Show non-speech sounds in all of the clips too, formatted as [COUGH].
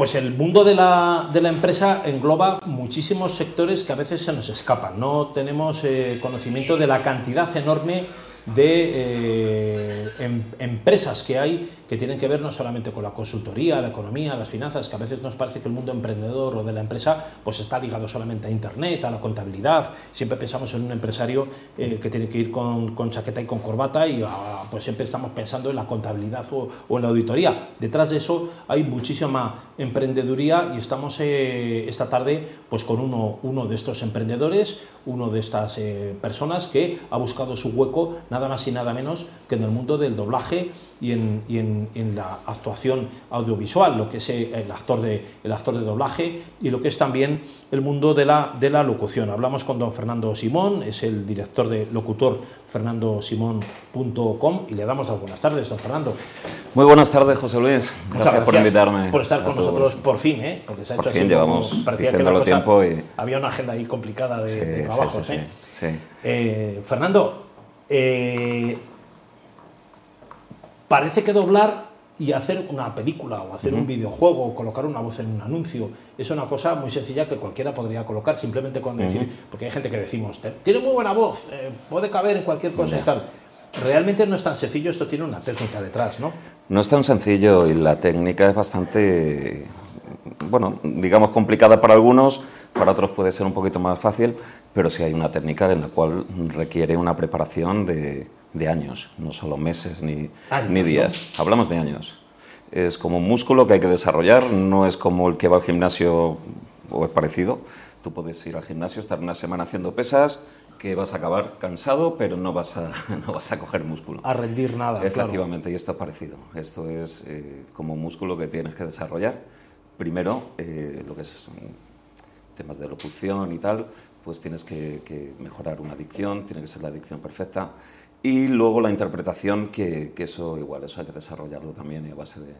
Pues el mundo de la, de la, empresa engloba muchísimos sectores que a veces se nos escapan. No tenemos eh, conocimiento de la cantidad enorme de eh, em, empresas que hay que tienen que ver no solamente con la consultoría, la economía, las finanzas, que a veces nos parece que el mundo emprendedor o de la empresa pues está ligado solamente a Internet, a la contabilidad. Siempre pensamos en un empresario eh, que tiene que ir con, chaqueta y con corbata y ah, pues siempre estamos pensando en la contabilidad o, en la auditoría. Detrás de eso hay muchísima emprendeduría y estamos eh, esta tarde pues con uno, uno de estos emprendedores, uno de estas eh, personas que ha buscado su hueco nada más y nada menos que en el mundo del doblaje y en, y en, en la actuación audiovisual, lo que es eh, el actor, de, el actor de doblaje y lo que es también el mundo de la, de la locución. Hablamos con don Fernando Simón, es el director de locutor fernandosimón.com y le damos las buenas tardes, don Fernando. Muy buenas tardes, José Luis. Gracias, gracias por invitarme. Por estar con nosotros por fin, ¿eh? Porque se ha por hecho fin, llevamos diciéndolo tiempo y... Había una agenda ahí complicada de, sí, de trabajos, sí, sí, ¿eh? Eh, Fernando, eh, parece que doblar y hacer una película o hacer uh -huh. un videojuego o colocar una voz en un anuncio es una cosa muy sencilla que cualquiera podría colocar simplemente con decir, uh -huh. porque hay gente que decimos, tiene muy buena voz, eh, puede caber en cualquier cosa y tal. Realmente no es tan sencillo, esto tiene una técnica detrás, ¿no? No es tan sencillo y la técnica es bastante, bueno, digamos complicada para algunos, para otros puede ser un poquito más fácil, pero sí hay una técnica en la cual requiere una preparación de, de años, no solo meses ni, años, ni días. ¿no? Hablamos de años. Es como un músculo que hay que desarrollar, no es como el que va al gimnasio o es parecido. Tú puedes ir al gimnasio, estar una semana haciendo pesas, que vas a acabar cansado, pero no vas a, [LAUGHS] no vas a coger músculo. A rendir nada. Efectivamente, claro. y esto es parecido. Esto es eh, como un músculo que tienes que desarrollar. Primero, eh, lo que es temas de locución y tal, pues tienes que, que, mejorar una dicción, tiene que ser la dicción perfecta. Y luego la interpretación, que, que eso igual, eso hay que desarrollarlo también y a base de,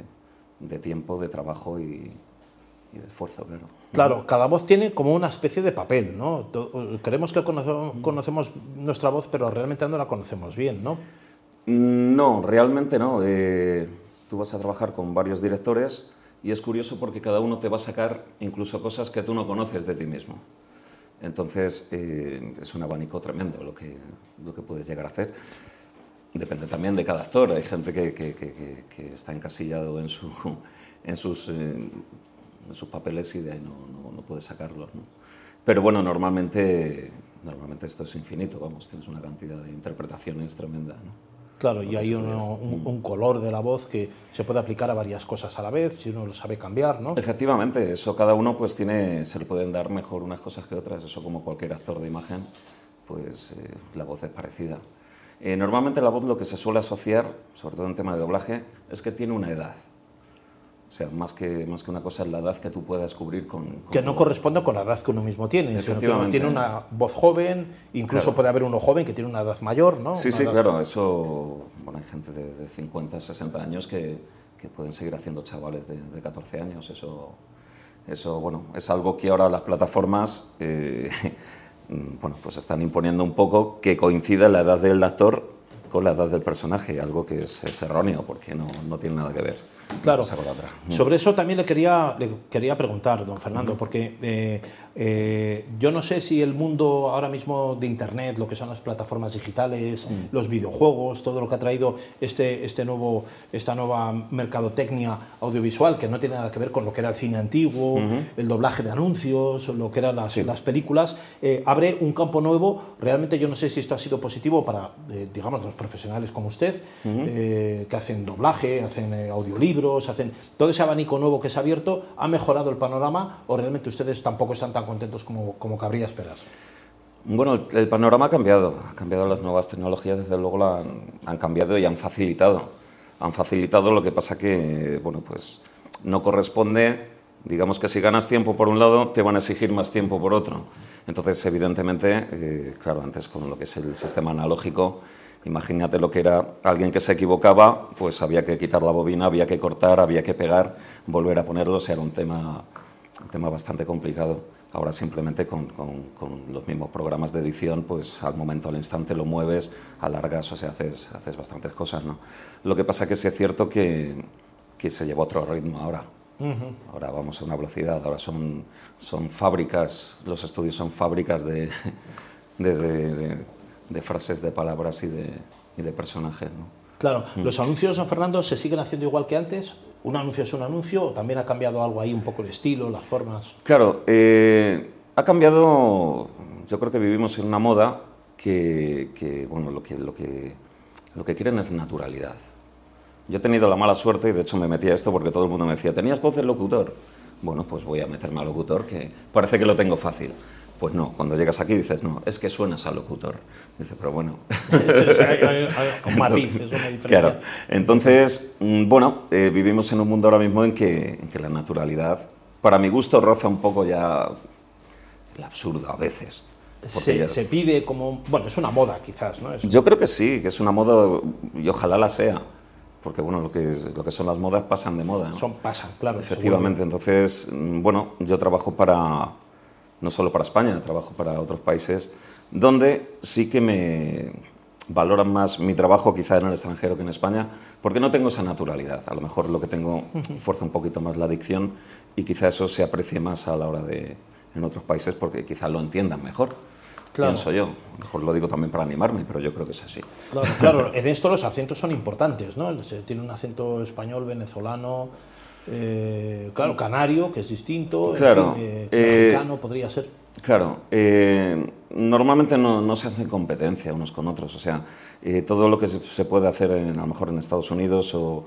de tiempo, de trabajo y, y de esfuerzo, claro. Claro, cada voz tiene como una especie de papel, ¿no? Creemos que conocemos, conocemos nuestra voz, pero realmente no la conocemos bien, ¿no? No, realmente no. Eh, tú vas a trabajar con varios directores y es curioso porque cada uno te va a sacar incluso cosas que tú no conoces de ti mismo. Entonces, eh, es un abanico tremendo lo que, lo que puedes llegar a hacer. Depende también de cada actor. Hay gente que, que, está encasillado en, su, [LAUGHS] en, sus, eh, en, sus, papeles y de ahí no, no, puede sacarlos. Pero bueno, normalmente, normalmente esto es infinito, vamos, tienes una cantidad de interpretaciones tremenda. ¿no? Claro, y hay uno, un, un, color de la voz que se puede aplicar a varias cosas a la vez, si uno lo sabe cambiar, ¿no? Efectivamente, eso cada uno pues tiene, se le pueden dar mejor unas cosas que otras, eso como cualquier actor de imagen, pues eh, la voz es parecida. Eh, normalmente la voz lo que se suele asociar, sobre todo en tema de doblaje, es que tiene una edad. O sea, más que, más que una cosa es la edad que tú puedas cubrir con... con que no corresponde con la edad que uno mismo tiene, sino que uno tiene una voz joven, incluso claro. puede haber uno joven que tiene una edad mayor, ¿no? Sí, una sí, edad... claro, eso... Bueno, hay gente de, de 50, 60 años que, que, pueden seguir haciendo chavales de, de 14 años, eso... Eso, bueno, es algo que ahora las plataformas, eh, [LAUGHS] bueno, pues están imponiendo un poco que coincida la edad del actor con la edad del personaje, algo que es, es erróneo porque no, no tiene nada que ver. Claro. Sobre eso también le quería, le quería preguntar, don Fernando, uh -huh. porque eh, eh, yo no sé si el mundo ahora mismo de Internet, lo que son las plataformas digitales, uh -huh. los videojuegos, todo lo que ha traído este, este nuevo, esta nueva mercadotecnia audiovisual, que no tiene nada que ver con lo que era el cine antiguo, uh -huh. el doblaje de anuncios, lo que eran las, sí. las películas, eh, abre un campo nuevo. Realmente yo no sé si esto ha sido positivo para, digamos, los profesionales como usted, eh, que hacen doblaje, hacen eh, audiolibros, hacen todo ese abanico nuevo que se ha abierto, ¿ha mejorado el panorama o realmente ustedes tampoco están tan contentos como, como cabría esperar? Bueno, el, el, panorama ha cambiado, ha cambiado las nuevas tecnologías, desde luego la han, han, cambiado y han facilitado. Han facilitado, lo que pasa que, bueno, pues no corresponde, digamos que si ganas tiempo por un lado, te van a exigir más tiempo por otro. Entonces, evidentemente, eh, claro, antes con lo que es el sistema analógico, Imagínate lo que era alguien que se equivocaba, pues había que quitar la bobina, había que cortar, había que pegar, volver a ponerlo, o sea, era un tema, un tema bastante complicado. Ahora simplemente con, con, con, los mismos programas de edición, pues al momento, al instante lo mueves, alargas, o sea, haces, haces bastantes cosas, ¿no? Lo que pasa que sí es cierto que, que se lleva otro ritmo ahora. Ahora vamos a una velocidad, ahora son, son fábricas, los estudios son fábricas de, de, frases, de palabras y de, y de personajes. ¿no? Claro, mm. ¿los anuncios, San Fernando, se siguen haciendo igual que antes? ¿Un anuncio es un anuncio o también ha cambiado algo ahí, un poco el estilo, las formas? Claro, eh, ha cambiado, yo creo que vivimos en una moda que, que, bueno, lo que, lo, que, lo que quieren es naturalidad. Yo he tenido la mala suerte, y de hecho me metí a esto porque todo el mundo me decía, ¿tenías voz de locutor? Bueno, pues voy a meterme a locutor, que parece que lo tengo fácil. Pues no, cuando llegas aquí dices, no, es que suenas a locutor. Dice, pero bueno. hay, [LAUGHS] un matiz, es una diferencia. Claro. Entonces, mm, bueno, eh, vivimos en un mundo ahora mismo en que, en que, la naturalidad, para mi gusto, roza un poco ya el absurdo a veces. Se, se, pide como. Bueno, es una moda quizás, ¿no? Yo creo que sí, que es una moda y ojalá la sea. Porque bueno, lo que, lo que son las modas pasan de moda. Son, pasan, claro. Efectivamente. Entonces, mm, bueno, yo trabajo para no solo para España, trabajo para otros países, donde sí que me valoran más mi trabajo quizá en el extranjero que en España, porque no tengo esa naturalidad. A lo mejor lo que tengo [LAUGHS] fuerza un poquito más la adicción y quizá eso se aprecie más a la hora de en otros países porque quizá lo entiendan mejor. Claro. Pienso yo. mejor lo digo también para animarme, pero yo creo que es así. Claro, claro, [LAUGHS] en esto los acentos son importantes, ¿no? Se tiene un acento español, venezolano, eh, claro, canario, que es distinto, claro, eh, mexicano podría ser. Claro, eh, normalmente no, se hace competencia unos con otros, o sea, todo lo que se, puede hacer a lo mejor en Estados Unidos o,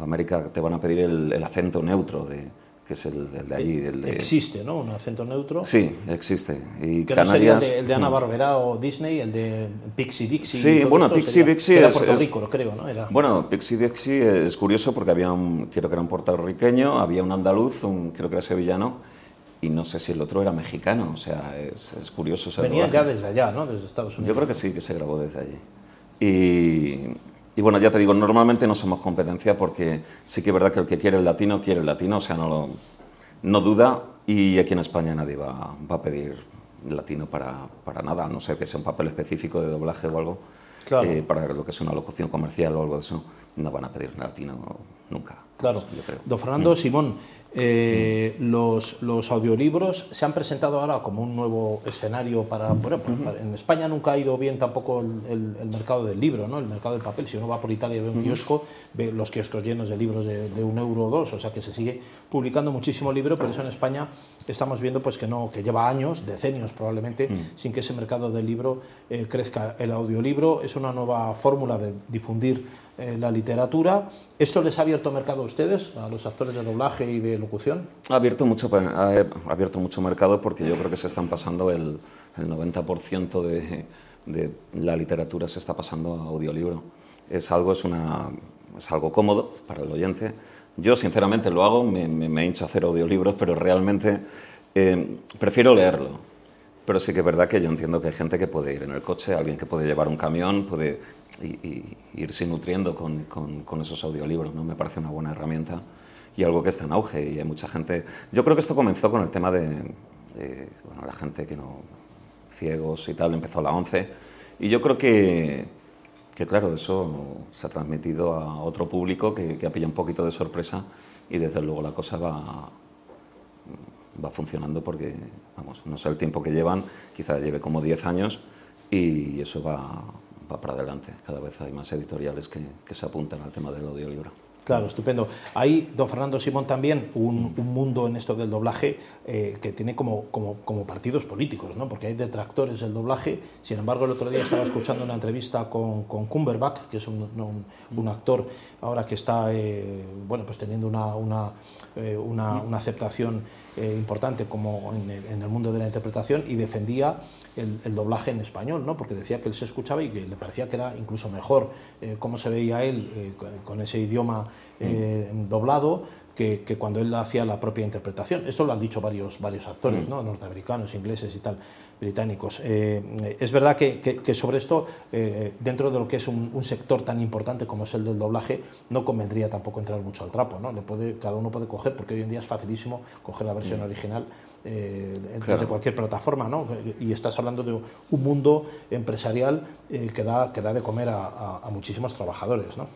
América te van a pedir el acento neutro de, que es el, de allí. El de... Existe, ¿no? Un acento neutro. Sí, existe. Y que Canarias... no sería el de, Ana mm. Barbera o Disney, el de Pixie Dixie. Sí, bueno, Pixie Dixie era Puerto Rico, lo creo, ¿no? Era... Bueno, Pixie Dixie es curioso porque había un, creo que era un puertorriqueño, había un andaluz, un, creo que era sevillano, y no sé si el otro era mexicano, o sea, es, es curioso. Venía ya desde allá, ¿no? Desde Estados Unidos. Yo creo que sí, que se grabó desde allí. Y y bueno, ya te digo, normalmente no somos competencia porque sí que es verdad que el que quiere el latino, quiere el latino, o sea, no, no duda. Y aquí en España nadie va, va a pedir latino para, para, nada, a no ser que sea un papel específico de doblaje o algo. Eh, para lo que es una locución comercial o algo de eso, no van a pedir latino nunca. Claro. Don Fernando mm. Simón, eh, los, los, audiolibros se han presentado ahora como un nuevo escenario para, bueno, en España nunca ha ido bien tampoco el, mercado del libro, ¿no? el mercado del papel. Si uno va por Italia y ve un kiosco, ve los kioscos llenos de libros de, un euro o dos, o sea que se sigue publicando muchísimo libro, pero eso en España estamos viendo pues que no, que lleva años, decenios probablemente, sin que ese mercado del libro eh, crezca. El audiolibro es una nueva fórmula de difundir eh, la literatura. ¿Esto les ha abierto mercado a ustedes, a los actores de doblaje y de locución? Ha abierto mucho, ha abierto mucho mercado porque yo creo que se están pasando el, el 90% de, de, la literatura se está pasando a audiolibro. Es algo, es, una, es algo cómodo para el oyente. Yo sinceramente lo hago, me, me, he hincho a hacer audiolibros, pero realmente eh, prefiero leerlo. Pero sí que es verdad que yo entiendo que hay gente que puede ir en el coche, alguien que puede llevar un camión, puede irse nutriendo con, con, esos audiolibros. ¿no? Me parece una buena herramienta y algo que está en auge y hay mucha gente... Yo creo que esto comenzó con el tema de, bueno, la gente que no... ciegos y tal, empezó la 11 y yo creo que, que claro, eso se ha transmitido a otro público que, que ha pillado un poquito de sorpresa y desde luego la cosa va, va funcionando porque, vamos, no sé el tiempo que llevan, quizás lleve como 10 años y eso va, para adelante. Cada vez hay más editoriales que, que se apuntan al tema del audiolibro. Claro, estupendo. Hay, don Fernando Simón, también un, mundo en esto del doblaje eh, que tiene como, como, como, partidos políticos, ¿no? porque hay detractores del doblaje. Sin embargo, el otro día estaba escuchando una entrevista con, con Cumberbatch, que es un, un, actor ahora que está eh, bueno, pues teniendo una, una, eh, una, aceptación importante como en el, mundo de la interpretación y defendía el, doblaje en español, ¿no? porque decía que él se escuchaba y que le parecía que era incluso mejor eh, cómo se veía él con ese idioma eh, doblado que, cuando él hacía la propia interpretación. Esto lo han dicho varios, varios actores, ¿no? norteamericanos, ingleses y tal, británicos. es verdad que, que, sobre esto, dentro de lo que es un, sector tan importante como es el del doblaje, no convendría tampoco entrar mucho al trapo. ¿no? Le puede, cada uno puede coger, porque hoy en día es facilísimo coger la versión original eh, desde cualquier plataforma, ¿no? Y estás hablando de un mundo empresarial eh, que, da, que da de comer a, muchísimos trabajadores, ¿no?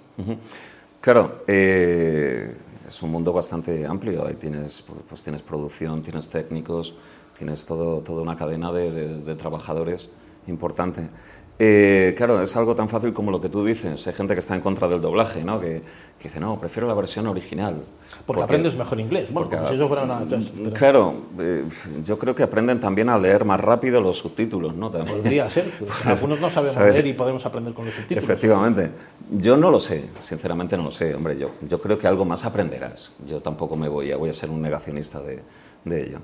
Claro, eh, es un mundo bastante amplio. Ahí tienes, pues, tienes producción, tienes técnicos, tienes todo, toda una cadena de trabajadores importante. Eh, claro, es algo tan fácil como lo que tú dices. Hay gente que está en contra del doblaje, ¿no? que, dice, no, prefiero la versión original. Porque, aprendes mejor inglés. Bueno, como si eso fuera una... Mm, claro, eh, yo creo que aprenden también a leer más rápido los subtítulos. ¿no? Podría ser. [LAUGHS] Pues, algunos no sabemos leer y podemos aprender con los subtítulos. Efectivamente. Yo no lo sé, sinceramente no lo sé. Hombre, yo, yo creo que algo más aprenderás. Yo tampoco me voy a, voy a ser un negacionista de, de ello.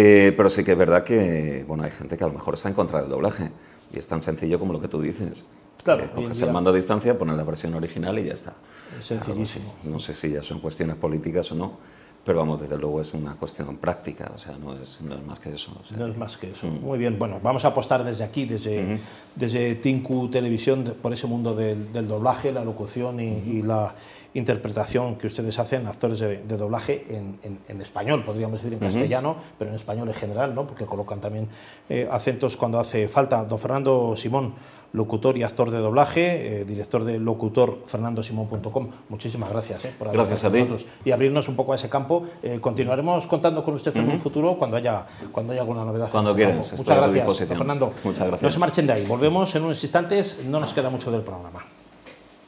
Eh, pero sí que es verdad que bueno, hay gente que a lo mejor está en contra del doblaje. Y es tan sencillo como lo que tú dices. Claro, eh, coges el mando a distancia, pones la versión original y ya está. Es sencillísimo. no sé si ya son cuestiones políticas o no, pero vamos, desde luego es una cuestión práctica, o sea, no es, no es más que eso. no es más que eso. Mm. Muy bien, bueno, vamos a apostar desde aquí, desde, desde Tinku Televisión, por ese mundo del, doblaje, la locución y la interpretación que ustedes hacen, actores de, doblaje en, español, podríamos decir en castellano, pero en español en general, ¿no? porque colocan también eh, acentos cuando hace falta. Don Fernando Simón, locutor y actor de doblaje, eh, director de locutorfernandosimón.com. Muchísimas gracias eh, por gracias a ti. y abrirnos un poco a ese campo. continuaremos contando con usted en un futuro cuando haya, cuando haya alguna novedad. Cuando quieras. Muchas gracias, Fernando. Muchas gracias. No se marchen de ahí. Volvemos en unos instantes. No nos queda mucho del programa.